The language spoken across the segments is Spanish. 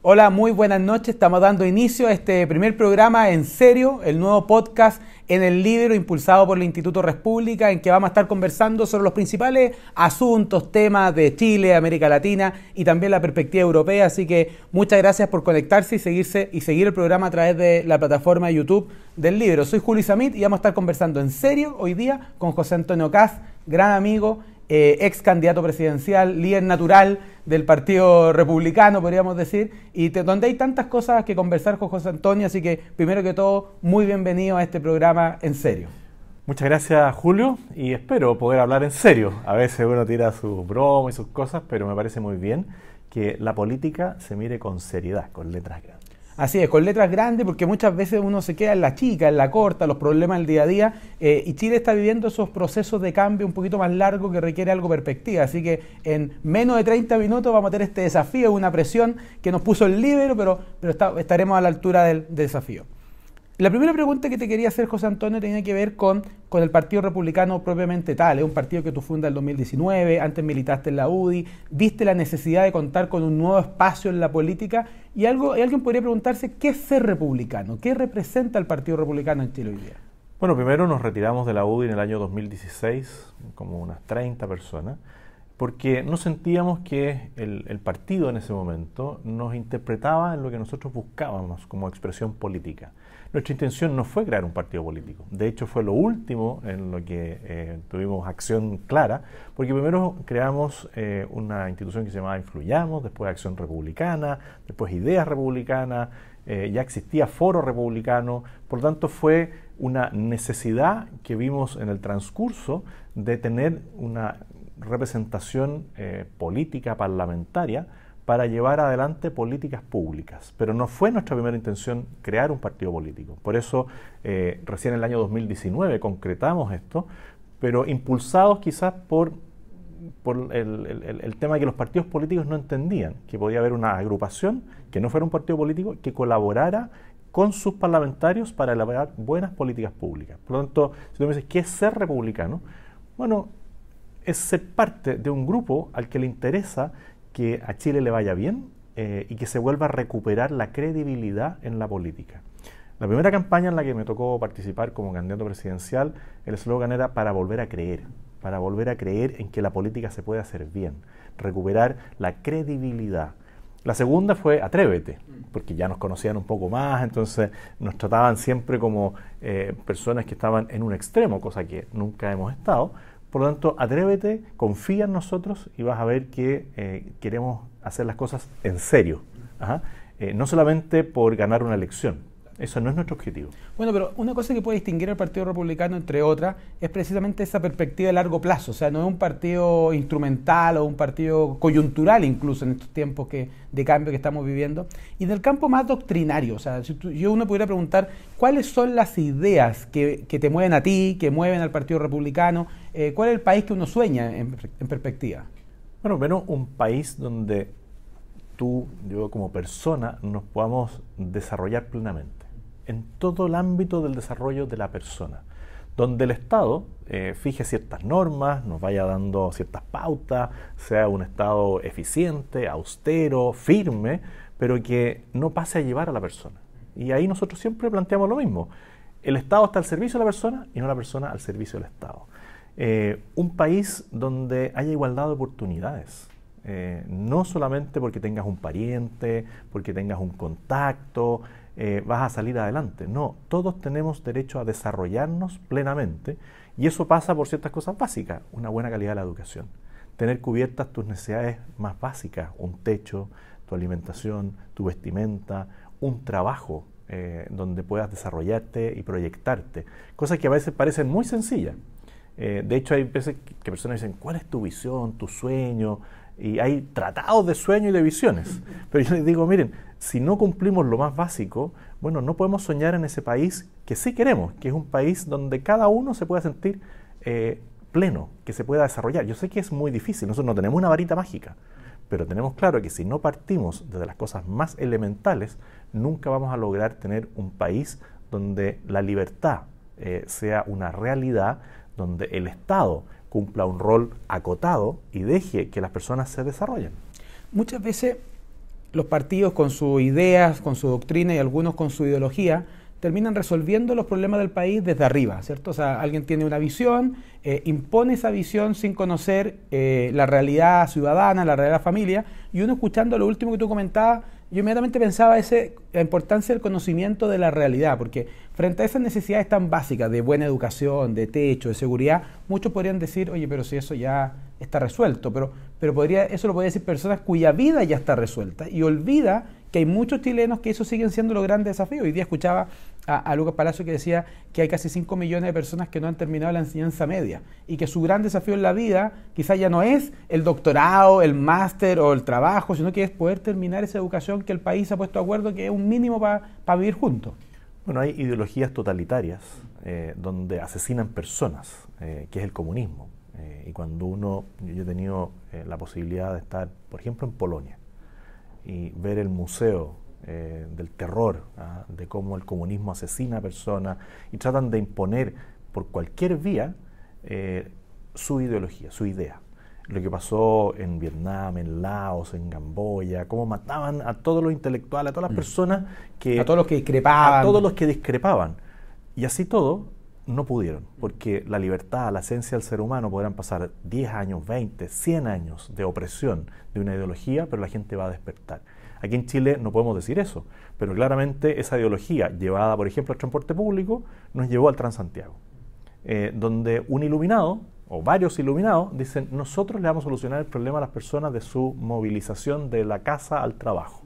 Hola, muy buenas noches. Estamos dando inicio a este primer programa en serio, el nuevo podcast en el libro impulsado por el Instituto República, en que vamos a estar conversando sobre los principales asuntos, temas de Chile, América Latina y también la perspectiva europea. Así que muchas gracias por conectarse y seguirse y seguir el programa a través de la plataforma YouTube del libro. Soy Julio Samit y vamos a estar conversando en serio hoy día con José Antonio Caz, gran amigo eh, ex candidato presidencial, líder natural del Partido Republicano, podríamos decir, y donde hay tantas cosas que conversar con José Antonio, así que primero que todo, muy bienvenido a este programa en serio. Muchas gracias Julio y espero poder hablar en serio. A veces uno tira sus bromas y sus cosas, pero me parece muy bien que la política se mire con seriedad, con letras grandes. Así es, con letras grandes, porque muchas veces uno se queda en la chica, en la corta, los problemas del día a día, eh, y Chile está viviendo esos procesos de cambio un poquito más largos que requiere algo perspectiva. Así que en menos de 30 minutos vamos a tener este desafío, una presión que nos puso el libro, pero, pero estaremos a la altura del desafío. La primera pregunta que te quería hacer, José Antonio, tenía que ver con, con el Partido Republicano propiamente tal. Es un partido que tú fundas en el 2019, antes militaste en la UDI, viste la necesidad de contar con un nuevo espacio en la política y, algo, alguien podría preguntarse, ¿qué es ser republicano? ¿Qué representa el Partido Republicano en Chile hoy día? Bueno, primero nos retiramos de la UDI en el año 2016, como unas 30 personas, porque no sentíamos que el partido en ese momento nos interpretaba en lo que nosotros buscábamos como expresión política. Nuestra intención no fue crear un partido político. De hecho, fue lo último en lo que eh, tuvimos acción clara, porque primero creamos eh, una institución que se llamaba Influyamos, después Acción Republicana, después Ideas Republicanas, eh, ya existía Foro Republicano, por lo tanto fue una necesidad que vimos en el transcurso de tener una representación política parlamentaria para llevar adelante políticas públicas. Pero no fue nuestra primera intención crear un partido político. Por eso, eh, recién en el año 2019 concretamos esto, pero impulsados quizás por, por el, tema de que los partidos políticos no entendían que podía haber una agrupación que no fuera un partido político que colaborara con sus parlamentarios para elaborar buenas políticas públicas. Por lo tanto, si tú me dices, ¿qué es ser republicano? Bueno, es ser parte de un grupo al que le interesa que a Chile le vaya bien eh, y que se vuelva a recuperar la credibilidad en la política. La primera campaña en la que me tocó participar como candidato presidencial, el eslogan era para volver a creer, para volver a creer en que la política se puede hacer bien, recuperar la credibilidad. La segunda fue Atrévete, porque ya nos conocían un poco más, entonces nos trataban siempre como eh, personas que estaban en un extremo, cosa que nunca hemos estado, por lo tanto, atrévete, confía en nosotros y vas a ver que eh, queremos hacer las cosas en serio. Eh, no solamente por ganar una elección. Eso no es nuestro objetivo. Bueno, pero una cosa que puede distinguir al Partido Republicano, entre otras, es precisamente esa perspectiva de largo plazo. O sea, no es un partido instrumental o un partido coyuntural incluso en estos tiempos que, de cambio que estamos viviendo. Y del campo más doctrinario, o sea, si yo uno pudiera preguntar cuáles son las ideas que, te mueven a ti, que mueven al Partido Republicano, eh, cuál es el país que uno sueña en, en perspectiva. Bueno, menos un país donde tú, yo como persona, nos podamos desarrollar plenamente en todo el ámbito del desarrollo de la persona, donde el Estado eh, fije ciertas normas, nos vaya dando ciertas pautas, sea un Estado eficiente, austero, firme, pero que no pase a llevar a la persona. Y ahí nosotros siempre planteamos lo mismo. El Estado está al servicio de la persona y no la persona al servicio del Estado. Eh, un país donde haya igualdad de oportunidades. Eh, no solamente porque tengas un pariente, porque tengas un contacto, eh, vas a salir adelante. No, todos tenemos derecho a desarrollarnos plenamente y eso pasa por ciertas cosas básicas, una buena calidad de la educación, tener cubiertas tus necesidades más básicas, un techo, tu alimentación, tu vestimenta, un trabajo eh, donde puedas desarrollarte y proyectarte, cosas que a veces parecen muy sencillas. Eh, de hecho, hay veces que personas dicen, ¿cuál es tu visión, tu sueño? Y hay tratados de sueño y de visiones. Pero yo les digo, miren, si no cumplimos lo más básico, bueno, no podemos soñar en ese país que sí queremos, que es un país donde cada uno se pueda sentir eh, pleno, que se pueda desarrollar. Yo sé que es muy difícil, nosotros no tenemos una varita mágica, pero tenemos claro que si no partimos desde las cosas más elementales, nunca vamos a lograr tener un país donde la libertad eh, sea una realidad, donde el Estado cumpla un rol acotado y deje que las personas se desarrollen. Muchas veces los partidos con sus ideas, con su doctrina y algunos con su ideología, terminan resolviendo los problemas del país desde arriba, ¿cierto? O sea, alguien tiene una visión, eh, impone esa visión sin conocer eh, la realidad ciudadana, la realidad familia, y uno escuchando lo último que tú comentabas, yo inmediatamente pensaba ese, la importancia del conocimiento de la realidad, porque frente a esas necesidades tan básicas de buena educación, de techo, de seguridad, muchos podrían decir, oye, pero si eso ya está resuelto, pero, pero podría, eso lo podría decir personas cuya vida ya está resuelta y olvida que hay muchos chilenos que eso siguen siendo los grandes desafíos. Hoy día escuchaba a, Lucas Palacio que decía que hay casi 5 millones de personas que no han terminado la enseñanza media y que su gran desafío en la vida quizás ya no es el doctorado, el máster o el trabajo, sino que es poder terminar esa educación que el país ha puesto de acuerdo que es un mínimo para vivir juntos. Bueno, hay ideologías totalitarias eh, donde asesinan personas, eh, que es el comunismo. Eh, y cuando uno, yo he tenido la posibilidad de estar, por ejemplo, en Polonia, y ver el museo del terror, ¿ah? de cómo el comunismo asesina a personas y tratan de imponer por cualquier vía su ideología, su idea. Lo que pasó en Vietnam, en Laos, en Camboya, cómo mataban a todos los intelectuales, a todas las mm. personas que... A todos los que discrepaban. A todos los que discrepaban. Y así todo, no pudieron, porque la libertad, la esencia del ser humano podrán pasar 10 años, 20, 100 años de opresión de una ideología, pero la gente va a despertar. Aquí en Chile no podemos decir eso, pero claramente esa ideología llevada, por ejemplo, al transporte público, nos llevó al Transantiago, eh, donde un iluminado o varios iluminados dicen, nosotros le vamos a solucionar el problema a las personas de su movilización de la casa al trabajo.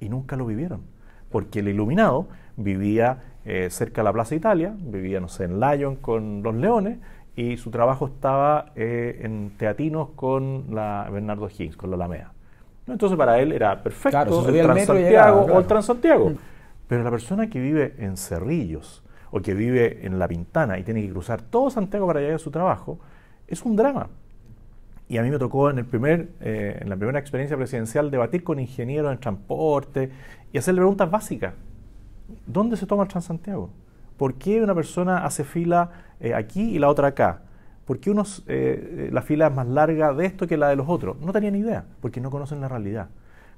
Y nunca lo vivieron, porque el iluminado vivía eh, cerca de la Plaza Italia, vivía, no sé, en Lyon con los leones, y su trabajo estaba eh, en Teatinos con la Bernardo Higgins, con la Alameda. Entonces para él era perfecto el Transantiago o el Transantiago. Mm. Pero la persona que vive en Cerrillos o que vive en La Pintana y tiene que cruzar todo Santiago para llegar a su trabajo, es un drama. Y a mí me tocó en, el primer, eh, en la primera experiencia presidencial debatir con ingenieros en transporte y hacerle preguntas básicas. ¿Dónde se toma el Transantiago? ¿Por qué una persona hace fila eh, aquí y la otra acá? ¿por qué unos, eh, la fila es más larga de esto que la de los otros? No tenían idea, porque no conocen la realidad.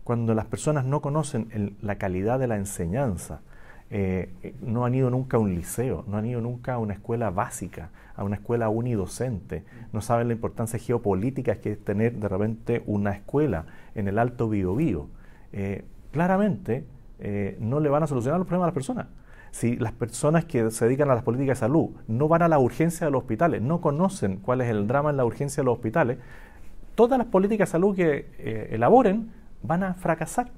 Cuando las personas no conocen la calidad de la enseñanza, eh, no han ido nunca a un liceo, no han ido nunca a una escuela básica, a una escuela unidocente, no saben la importancia geopolítica que es tener de repente una escuela en el Alto Biobío. Eh, claramente no le van a solucionar los problemas a las personas si las personas que se dedican a las políticas de salud no van a la urgencia de los hospitales, no conocen cuál es el drama en la urgencia de los hospitales, todas las políticas de salud que eh, elaboren van a fracasar.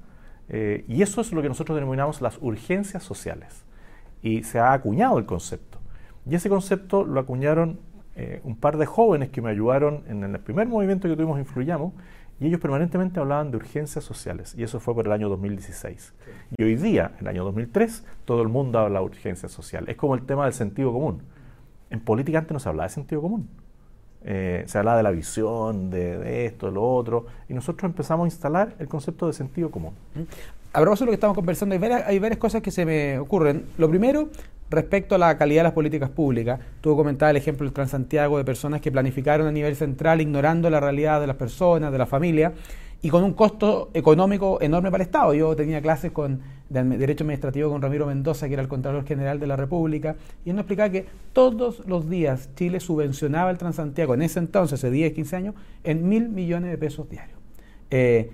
Eh, y eso es lo que nosotros denominamos las urgencias sociales. Y se ha acuñado el concepto. Y ese concepto lo acuñaron eh, un par de jóvenes que me ayudaron en el primer movimiento que tuvimos Influyamos, y ellos permanentemente hablaban de urgencias sociales, y eso fue por el año 2016. Y hoy día, en el año 2003, todo el mundo habla de urgencia social. Es como el tema del sentido común. En política antes no se hablaba de sentido común. Eh, se hablaba de la visión, de, esto, de lo otro, y nosotros empezamos a instalar el concepto de sentido común. Propósito de lo que estamos conversando, hay varias, hay varias cosas que se me ocurren. Lo primero, respecto a la calidad de las políticas públicas. Tú comentabas el ejemplo del Transantiago de personas que planificaron a nivel central ignorando la realidad de las personas, de la familia, y con un costo económico enorme para el Estado. Yo tenía clases con, de Derecho Administrativo con Ramiro Mendoza, que era el Contralor General de la República, y él nos explicaba que todos los días Chile subvencionaba el Transantiago, en ese entonces, hace 10, 15 años, en mil millones de pesos diarios. Eh,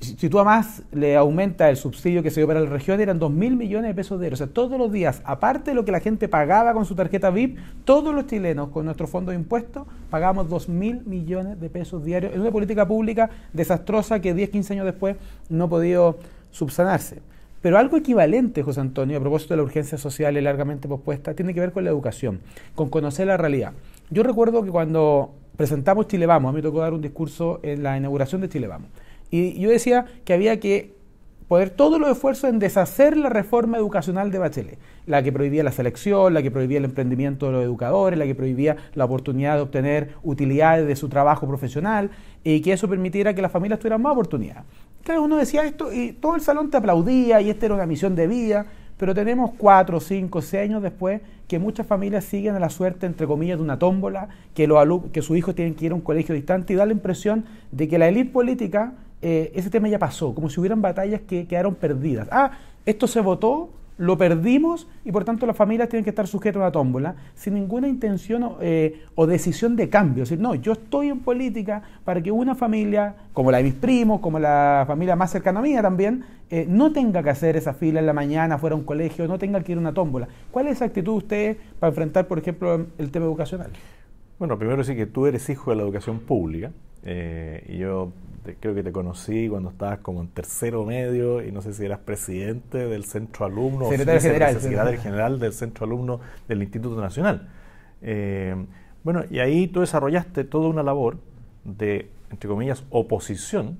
si tú además le aumenta el subsidio que se dio para la región, eran 2 mil millones de pesos diarios. O sea, todos los días, aparte de lo que la gente pagaba con su tarjeta VIP, todos los chilenos con nuestro fondo de impuestos pagamos 2 mil millones de pesos diarios. Es una política pública desastrosa que 10, 15 años después no ha podido subsanarse. Pero algo equivalente, José Antonio, a propósito de la urgencia social y largamente pospuesta, tiene que ver con la educación, con conocer la realidad. Yo recuerdo que cuando presentamos Chile Vamos, a mí me tocó dar un discurso en la inauguración de Chile Vamos. Y yo decía que había que poner todos los esfuerzos en deshacer la reforma educacional de Bachelet, la que prohibía la selección, la que prohibía el emprendimiento de los educadores, la que prohibía la oportunidad de obtener utilidades de su trabajo profesional y que eso permitiera que las familias tuvieran más oportunidades. Claro, uno decía esto y todo el salón te aplaudía y esta era una misión de vida, pero tenemos cuatro, cinco, seis años después que muchas familias siguen a la suerte, entre comillas, de una tómbola, que, los que sus hijos tienen que ir a un colegio distante y da la impresión de que la élite política eh, ese tema ya pasó, como si hubieran batallas que quedaron perdidas. Ah, esto se votó, lo perdimos y por tanto las familias tienen que estar sujetas a una tómbola sin ninguna intención o, eh, decisión de cambio. Es decir, no, yo estoy en política para que una familia, como la de mis primos, como la familia más cercana a mí también, eh, no tenga que hacer esa fila en la mañana fuera a un colegio, no tenga que ir a una tómbola. ¿Cuál es esa actitud de ustedes para enfrentar, por ejemplo, el tema educacional? Bueno, primero sí que tú eres hijo de la educación pública eh, y yo creo que te conocí cuando estabas como en tercero medio y no sé si eras presidente del centro alumno secretario o general, secretario general del centro alumno del Instituto Nacional. Eh, bueno, y ahí tú desarrollaste toda una labor de, entre comillas, oposición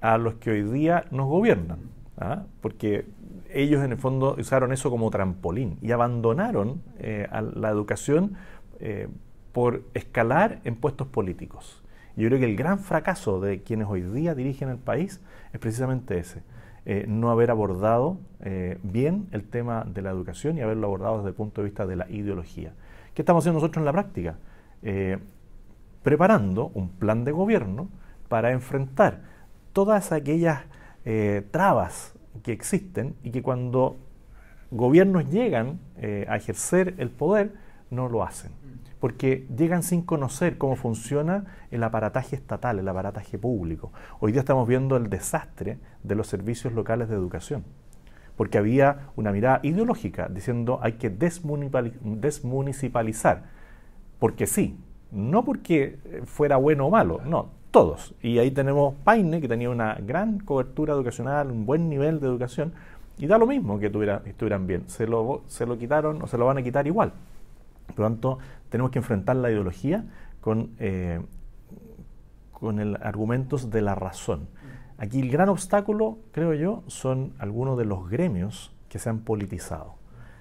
a los que hoy día nos gobiernan, ¿ah? porque ellos en el fondo usaron eso como trampolín y abandonaron eh, a la educación eh, por escalar en puestos políticos. Yo creo que el gran fracaso de quienes hoy día dirigen el país es precisamente ese. Eh, no haber abordado eh, bien el tema de la educación y haberlo abordado desde el punto de vista de la ideología. ¿Qué estamos haciendo nosotros en la práctica? Eh, preparando un plan de gobierno para enfrentar todas aquellas trabas que existen y que cuando gobiernos llegan a ejercer el poder no lo hacen porque llegan sin conocer cómo funciona el aparataje estatal, el aparataje público. Hoy día estamos viendo el desastre de los servicios locales de educación, porque había una mirada ideológica diciendo hay que desmunicipalizar, porque sí, no porque fuera bueno o malo, no, todos. Y ahí tenemos Paine, que tenía una gran cobertura educacional, un buen nivel de educación, y da lo mismo que estuvieran bien, se lo, se lo quitaron o se lo van a quitar igual. Por lo tanto, tenemos que enfrentar la ideología con, eh, con el argumentos de la razón. Aquí el gran obstáculo, creo yo, son algunos de los gremios que se han politizado.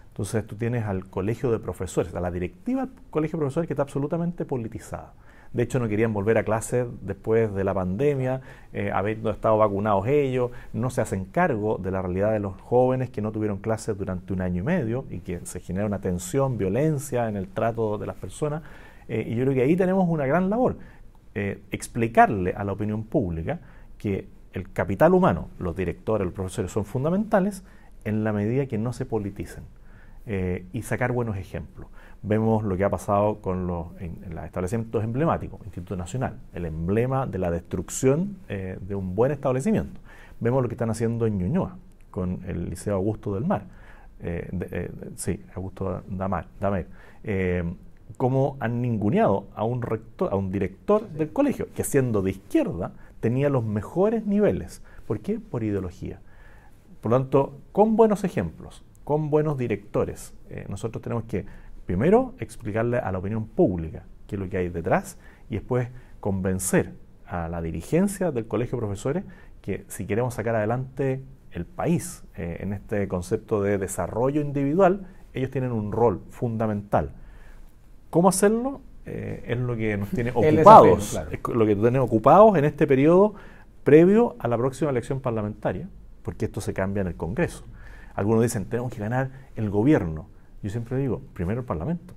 Entonces tú tienes al colegio de profesores, a la directiva del colegio de profesores que está absolutamente politizada. De hecho, no querían volver a clases después de la pandemia, eh, habiendo estado vacunados ellos, no se hacen cargo de la realidad de los jóvenes que no tuvieron clases durante un año y medio y que se genera una tensión, violencia en el trato de las personas. Eh, y yo creo que ahí tenemos una gran labor, eh, explicarle a la opinión pública que el capital humano, los directores, los profesores son fundamentales en la medida que no se politicen y sacar buenos ejemplos vemos lo que ha pasado con los, establecimientos emblemáticos, Instituto Nacional, el emblema de la destrucción eh, de un buen establecimiento. Vemos lo que están haciendo en Ñuñoa, con el Liceo Augusto del Mar, eh, eh, sí, Augusto Damar, Damer, cómo han ninguneado a un, rector, a un director del colegio, que siendo de izquierda tenía los mejores niveles. ¿Por qué? Por ideología. Por lo tanto, con buenos ejemplos, con buenos directores, nosotros tenemos que primero explicarle a la opinión pública qué es lo que hay detrás y después convencer a la dirigencia del colegio de profesores que si queremos sacar adelante el país eh, en este concepto de desarrollo individual, ellos tienen un rol fundamental. ¿Cómo hacerlo? Eh, es lo que nos tiene ocupados, es lo que nos tiene ocupados en este periodo previo a la próxima elección parlamentaria, porque esto se cambia en el Congreso. Algunos dicen, tenemos que ganar el gobierno. Yo siempre digo, primero el Parlamento,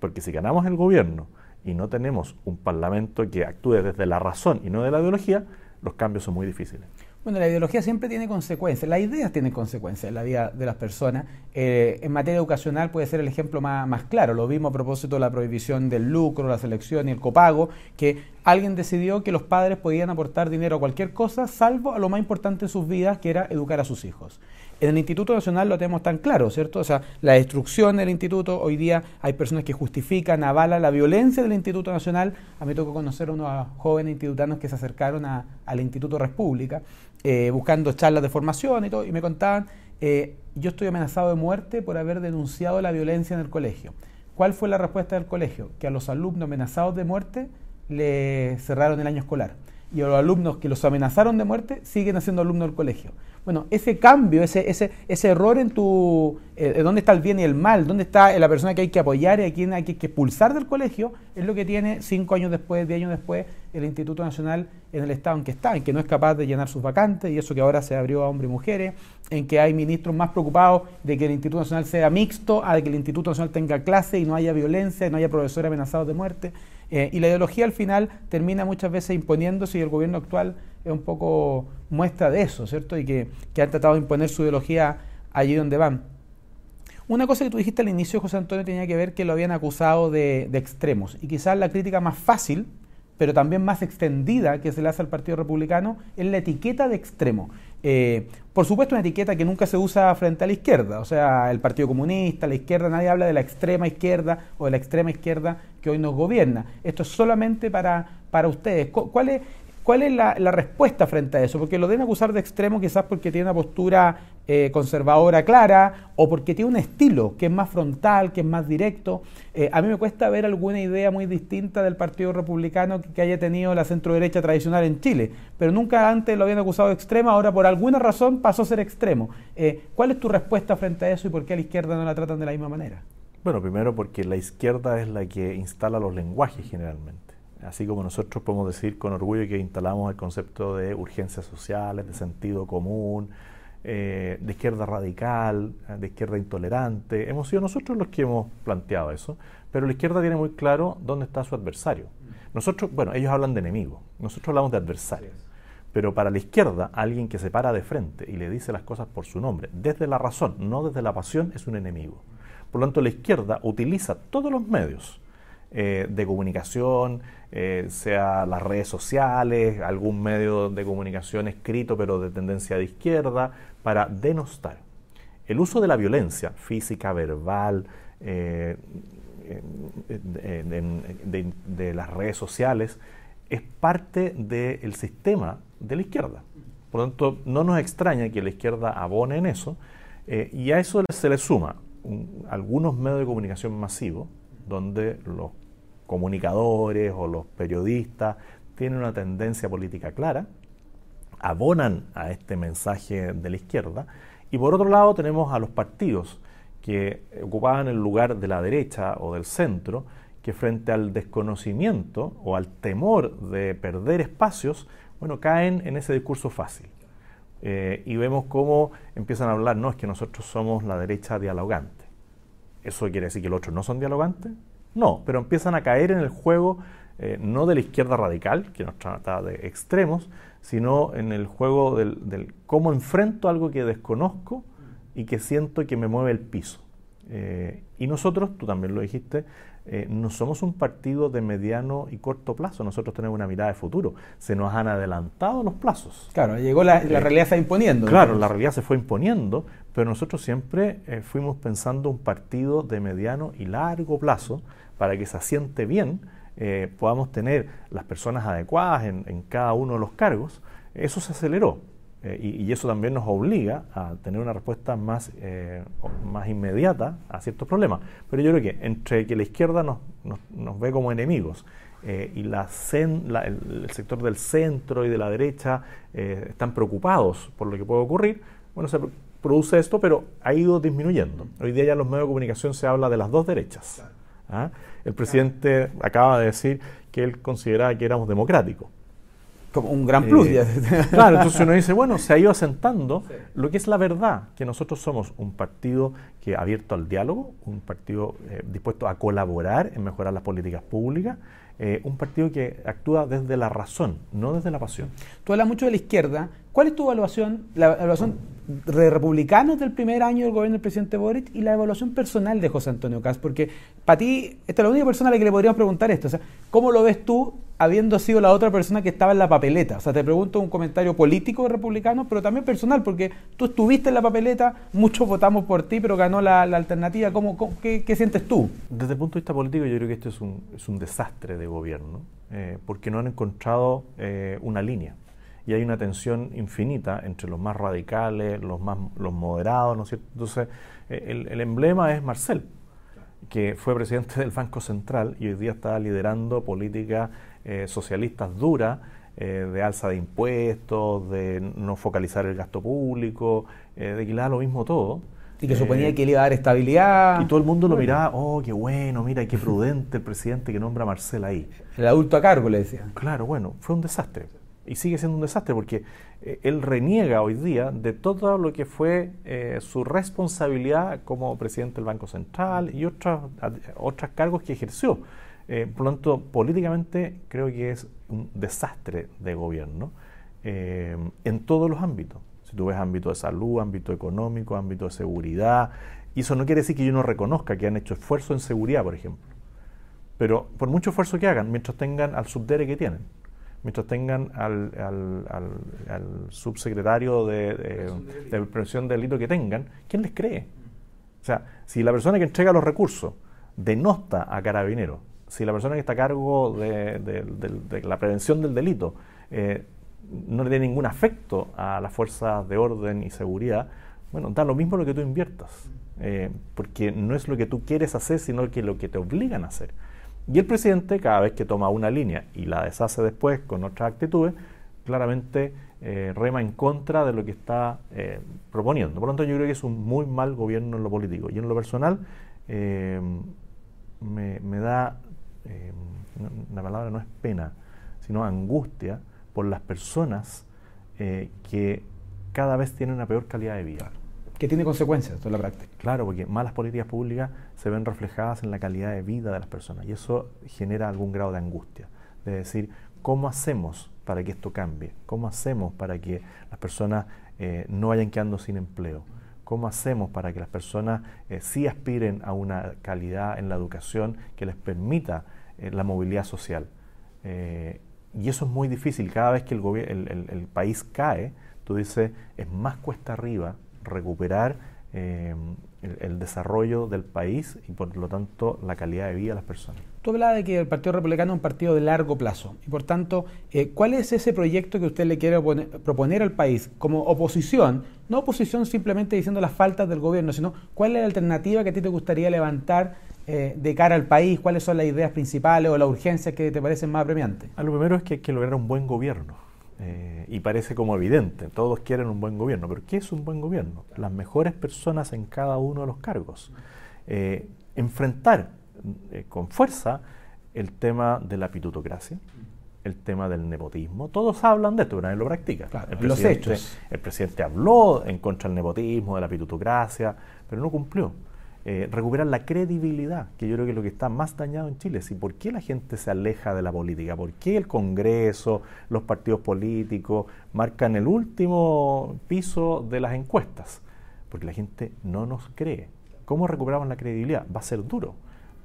porque si ganamos el gobierno y no tenemos un Parlamento que actúe desde la razón y no de la ideología, los cambios son muy difíciles. Bueno, la ideología siempre tiene consecuencias, las ideas tienen consecuencias en la vida de las personas. Eh, en materia educacional puede ser el ejemplo más, claro, lo vimos a propósito de la prohibición del lucro, la selección y el copago, que alguien decidió que los padres podían aportar dinero a cualquier cosa, salvo a lo más importante en sus vidas, que era educar a sus hijos. En el Instituto Nacional lo tenemos tan claro, ¿cierto? O sea, la destrucción del instituto, hoy día hay personas que justifican, avalan la violencia del Instituto Nacional. A mí me tocó conocer a unos jóvenes institutanos que se acercaron al Instituto República eh, buscando charlas de formación y todo, y me contaban, eh, yo estoy amenazado de muerte por haber denunciado la violencia en el colegio. ¿Cuál fue la respuesta del colegio? Que a los alumnos amenazados de muerte le cerraron el año escolar. Y a los alumnos que los amenazaron de muerte siguen siendo alumnos del colegio. Bueno, ese cambio, ese, ese, ese error en tu... Eh, dónde está el bien y el mal, dónde está la persona que hay que apoyar y a quien hay que, expulsar del colegio, es lo que tiene cinco años después, diez años después, el Instituto Nacional en el estado en que está, en que no es capaz de llenar sus vacantes, y eso que ahora se abrió a hombres y mujeres, en que hay ministros más preocupados de que el Instituto Nacional sea mixto, a de que el Instituto Nacional tenga clase y no haya violencia, y no haya profesores amenazados de muerte. Eh, y la ideología al final termina muchas veces imponiéndose y el gobierno actual es un poco muestra de eso, ¿cierto? Y que, han tratado de imponer su ideología allí donde van. Una cosa que tú dijiste al inicio, José Antonio, tenía que ver que lo habían acusado de, de extremos. Y quizás la crítica más fácil pero también más extendida que se le hace al Partido Republicano, es la etiqueta de extremo. Eh, por supuesto, una etiqueta que nunca se usa frente a la izquierda, o sea, el Partido Comunista, la izquierda, nadie habla de la extrema izquierda o de la extrema izquierda que hoy nos gobierna. Esto es solamente para, para ustedes. ¿Cuál es, ¿Cuál es la, respuesta frente a eso? Porque lo deben acusar de extremo quizás porque tiene una postura eh, conservadora clara o porque tiene un estilo que es más frontal, que es más directo. Eh, a mí me cuesta ver alguna idea muy distinta del Partido Republicano que, haya tenido la centro derecha tradicional en Chile, pero nunca antes lo habían acusado de extremo, ahora por alguna razón pasó a ser extremo. Eh, ¿Cuál es tu respuesta frente a eso y por qué a la izquierda no la tratan de la misma manera? Bueno, primero porque la izquierda es la que instala los lenguajes generalmente. Así como nosotros podemos decir con orgullo que instalamos el concepto de urgencias sociales, de sentido común, eh, de izquierda radical, de izquierda intolerante. Hemos sido nosotros los que hemos planteado eso, pero la izquierda tiene muy claro dónde está su adversario. Nosotros, bueno, ellos hablan de enemigo, nosotros hablamos de adversarios. Pero para la izquierda, alguien que se para de frente y le dice las cosas por su nombre, desde la razón, no desde la pasión, es un enemigo. Por lo tanto, la izquierda utiliza todos los medios eh, de comunicación, eh, sea las redes sociales, algún medio de comunicación escrito pero de tendencia de izquierda, para denostar. El uso de la violencia física, verbal, eh, de, las redes sociales, es parte del sistema de la izquierda. Por lo tanto, no nos extraña que la izquierda abone en eso, y a eso se le suma algunos medios de comunicación masivos, donde los comunicadores o los periodistas tienen una tendencia política clara, abonan a este mensaje de la izquierda, y por otro lado tenemos a los partidos que ocupaban el lugar de la derecha o del centro, que frente al desconocimiento o al temor de perder espacios, bueno, caen en ese discurso fácil. Eh, y vemos cómo empiezan a hablar, no, es que nosotros somos la derecha dialogante. ¿Eso quiere decir que los otros no son dialogantes? No, pero empiezan a caer en el juego eh, no de la izquierda radical, que nos trata de extremos, sino en el juego del, cómo enfrento algo que desconozco y que siento que me mueve el piso. Eh, y nosotros, tú también lo dijiste, eh, no somos un partido de mediano y corto plazo, nosotros tenemos una mirada de futuro. Se nos han adelantado los plazos. Claro, llegó la, la realidad se imponiendo. Claro, la realidad se fue imponiendo, pero nosotros siempre fuimos pensando un partido de mediano y largo plazo para que se asiente bien, eh, podamos tener las personas adecuadas en, cada uno de los cargos, eso se aceleró. Eh, y, eso también nos obliga a tener una respuesta más, eh, más inmediata a ciertos problemas. Pero yo creo que entre que la izquierda nos, nos, ve como enemigos y la, el, sector del centro y de la derecha están preocupados por lo que puede ocurrir, bueno, se produce esto, pero ha ido disminuyendo. Hoy día ya en los medios de comunicación se habla de las dos derechas. ¿Ah? El presidente acaba de decir que él consideraba que éramos democráticos. Como un gran plus. Eh, claro, entonces uno dice, bueno, se ha ido asentando lo que es la verdad, que nosotros somos un partido que abierto al diálogo, un partido eh, dispuesto a colaborar en mejorar las políticas públicas, eh, un partido que actúa desde la razón, no desde la pasión. Tú hablas mucho de la izquierda. ¿Cuál es tu evaluación, la evaluación de republicanos del primer año del gobierno del presidente Boric y la evaluación personal de José Antonio Cas? Porque para ti, esta es la única persona a la que le podríamos preguntar esto. O sea, ¿cómo lo ves tú habiendo sido la otra persona que estaba en la papeleta? O sea, te pregunto un comentario político republicano, pero también personal, porque tú estuviste en la papeleta, muchos votamos por ti, pero ganó la, alternativa. ¿Cómo, qué, sientes tú? Desde el punto de vista político, yo creo que esto es un, es un desastre de gobierno, eh, porque no han encontrado eh, una línea y hay una tensión infinita entre los más radicales, los más los moderados, ¿no es cierto? Entonces, eh, el, emblema es Marcel, que fue presidente del Banco Central y hoy día está liderando políticas eh, socialistas duras, eh, de alza de impuestos, de no focalizar el gasto público, de que le da lo mismo todo. Y que suponía que le iba a dar estabilidad. Y todo el mundo lo miraba, oh, qué bueno, mira, qué prudente el presidente que nombra a Marcel ahí. El adulto a cargo, le decía. Claro, bueno, fue un desastre y sigue siendo un desastre porque eh, él reniega hoy día de todo lo que fue eh, su responsabilidad como presidente del Banco Central y otros otros cargos que ejerció. Eh, por lo tanto, políticamente creo que es un desastre de gobierno eh, en todos los ámbitos. Si tú ves ámbito de salud, ámbito económico, ámbito de seguridad, y eso no quiere decir que yo no reconozca que han hecho esfuerzo en seguridad, por ejemplo. Pero por mucho esfuerzo que hagan, mientras tengan al subdere que tienen, mientras tengan al, al, subsecretario de, de, prevención de delito que tengan, ¿quién les cree? O sea, si la persona que entrega los recursos denosta a carabineros, si la persona que está a cargo de, la prevención del delito eh, no le tiene ningún afecto a las fuerzas de orden y seguridad, bueno, da lo mismo lo que tú inviertas, eh, porque no es lo que tú quieres hacer, sino que lo que te obligan a hacer. Y el presidente, cada vez que toma una línea y la deshace después con otras actitudes, claramente eh, rema en contra de lo que está proponiendo. Por lo tanto, yo creo que es un muy mal gobierno en lo político. Y en lo personal, me, da, la palabra no es pena, sino angustia por las personas eh, que cada vez tienen una peor calidad de vida. Que tiene consecuencias en la práctica. Claro, porque malas políticas públicas se ven reflejadas en la calidad de vida de las personas y eso genera algún grado de angustia. De decir, ¿cómo hacemos para que esto cambie? ¿Cómo hacemos para que las personas eh, no vayan quedando sin empleo? ¿Cómo hacemos para que las personas eh, sí aspiren a una calidad en la educación que les permita la movilidad social? Y eso es muy difícil. Cada vez que el, país cae, tú dices, es más cuesta arriba recuperar eh, el, desarrollo del país y por lo tanto la calidad de vida de las personas. Tú hablabas de que el Partido Republicano es un partido de largo plazo y por tanto, eh, ¿cuál es ese proyecto que usted le quiere proponer al país como oposición? No oposición simplemente diciendo las faltas del gobierno, sino cuál es la alternativa que a ti te gustaría levantar eh, de cara al país? ¿Cuáles son las ideas principales o las urgencias que te parecen más apremiantes? lo primero es que hay que lograr un buen gobierno. Eh, y parece como evidente, todos quieren un buen gobierno, pero ¿qué es un buen gobierno? Las mejores personas en cada uno de los cargos. Eh, con fuerza el tema de la pitutocracia, el tema del nepotismo. Todos hablan de esto, pero nadie lo practica. el los hechos. El presidente habló en contra del nepotismo, de la pitutocracia, pero no cumplió. Eh, recuperar la credibilidad, que yo creo que es lo que está más dañado en Chile. ¿Y ¿Por qué la gente se aleja de la política? ¿Por qué el Congreso, los partidos políticos marcan el último piso de las encuestas? Porque la gente no nos cree. ¿Cómo recuperamos la credibilidad? Va a ser duro,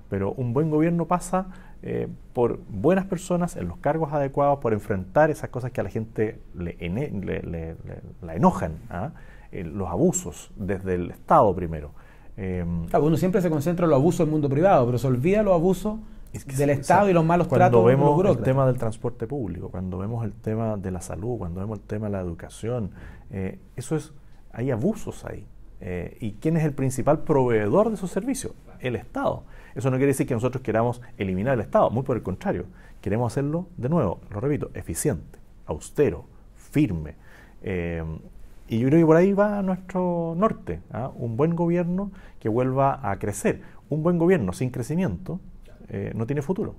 pero un buen gobierno pasa eh, por buenas personas en los cargos adecuados, por enfrentar esas cosas que a la gente le, la enojan, ¿ah? eh, los abusos desde el Estado primero eh, uno siempre se concentra en los abusos del mundo privado, pero se olvida los abusos del Estado y los malos cuando tratos. Cuando vemos el tema del transporte público, cuando vemos el tema de la salud, cuando vemos el tema de la educación, eh, eso es, hay abusos ahí. Eh, ¿Y quién es el principal proveedor de esos servicios? El Estado. Eso no quiere decir que nosotros queramos eliminar el Estado, muy por el contrario. Queremos hacerlo, de nuevo, lo repito, eficiente, austero, firme. Eh, y yo creo que por ahí va nuestro norte, ¿ah? un buen gobierno que vuelva a crecer. Un buen gobierno sin crecimiento eh, no tiene futuro.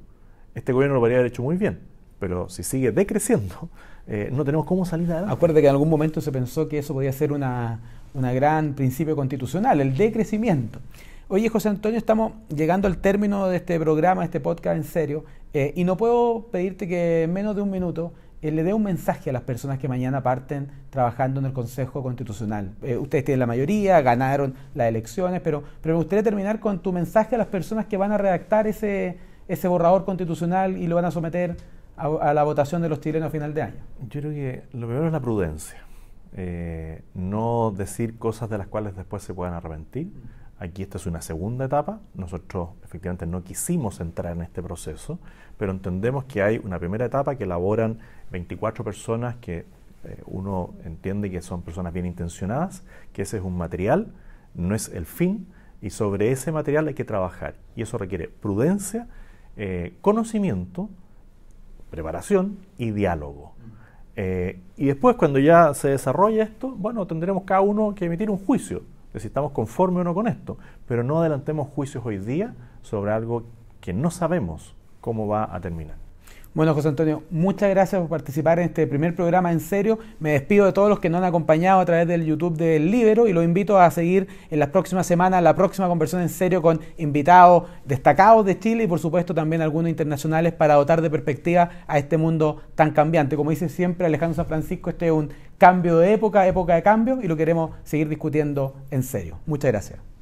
Este gobierno lo podría haber hecho muy bien, pero si sigue decreciendo, no tenemos cómo salir adelante. Acuerde que en algún momento se pensó que eso podía ser una, una gran principio constitucional, el decrecimiento. Oye, José Antonio, estamos llegando al término de este programa, este podcast en serio, eh, y no puedo pedirte que en menos de un minuto eh, le dé un mensaje a las personas que mañana parten trabajando en el Consejo Constitucional. Eh, ustedes tienen la mayoría, ganaron las elecciones, pero, pero me gustaría terminar con tu mensaje a las personas que van a redactar ese, ese borrador constitucional y lo van a someter a, la votación de los chilenos a final de año. Yo creo que lo primero es la prudencia. Eh, no decir cosas de las cuales después se puedan arrepentir. Aquí esta es una segunda etapa. Nosotros efectivamente no quisimos entrar en este proceso, pero entendemos que hay una primera etapa que elaboran 24 personas que eh, uno entiende que son personas bien intencionadas, que ese es un material, no es el fin, y sobre ese material hay que trabajar. Y eso requiere prudencia, eh, conocimiento, preparación y diálogo. Eh, y después, cuando ya se desarrolla esto, bueno, tendremos cada uno que emitir un juicio de si estamos conformes o no con esto, pero no adelantemos juicios hoy día sobre algo que no sabemos cómo va a terminar. Bueno, José Antonio, muchas gracias por participar en este primer programa en serio. Me despido de todos los que nos han acompañado a través del YouTube del Libero y los invito a seguir en las próximas semanas la próxima conversación en serio con invitados destacados de Chile y por supuesto también algunos internacionales para dotar de perspectiva a este mundo tan cambiante. Como dice siempre Alejandro San Francisco, este es un cambio de época, época de cambio y lo queremos seguir discutiendo en serio. Muchas gracias.